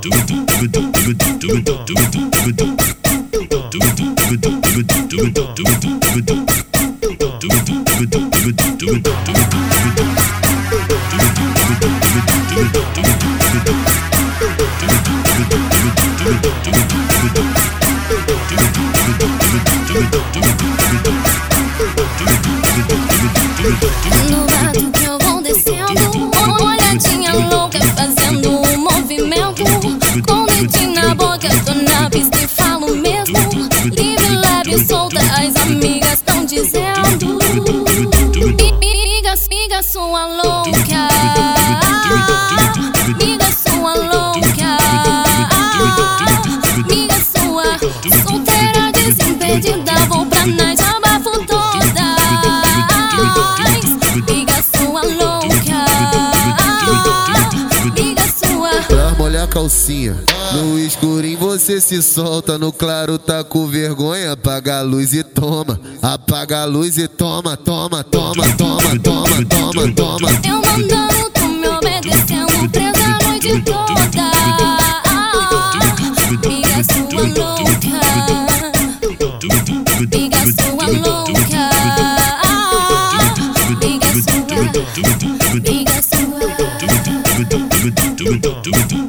Do it, do it, do it, do it, do it, do it, do it, Leve, solta, as amigas tão dizendo. Miga, miga, sua louca. Miga, calcinha. No escurinho você se solta, no claro tá com vergonha. Apaga a luz e toma, apaga a luz e toma, toma, toma, toma, toma, toma, toma. Eu mandando, me obedecendo, presa a noite toda. Sua louca. Sua louca. Sua. Sua.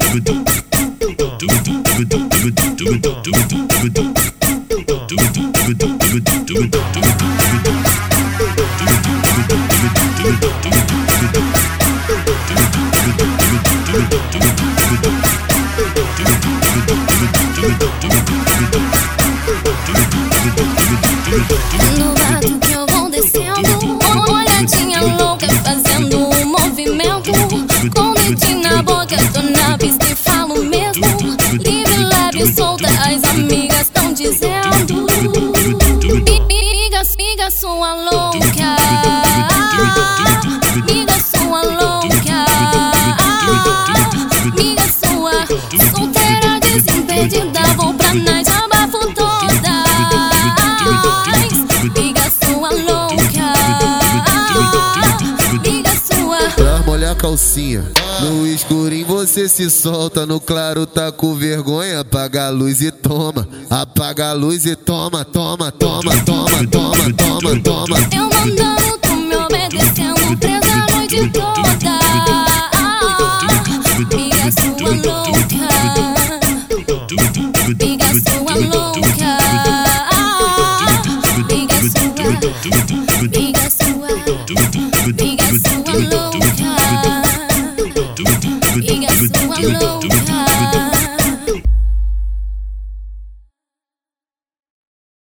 No mato que eu vou descendo, olhadinha louca Livre, leve, solta, as amigas tão dizendo. Miga, miga, sua louca. calcinha. No escurinho você se solta, no claro tá com vergonha. Apaga a luz e toma, apaga a luz e toma, toma, toma, toma, toma, toma, toma. Eu mandando, tu me obedecendo, presa a noite toda. Piga sua louca, piga sua louca. do.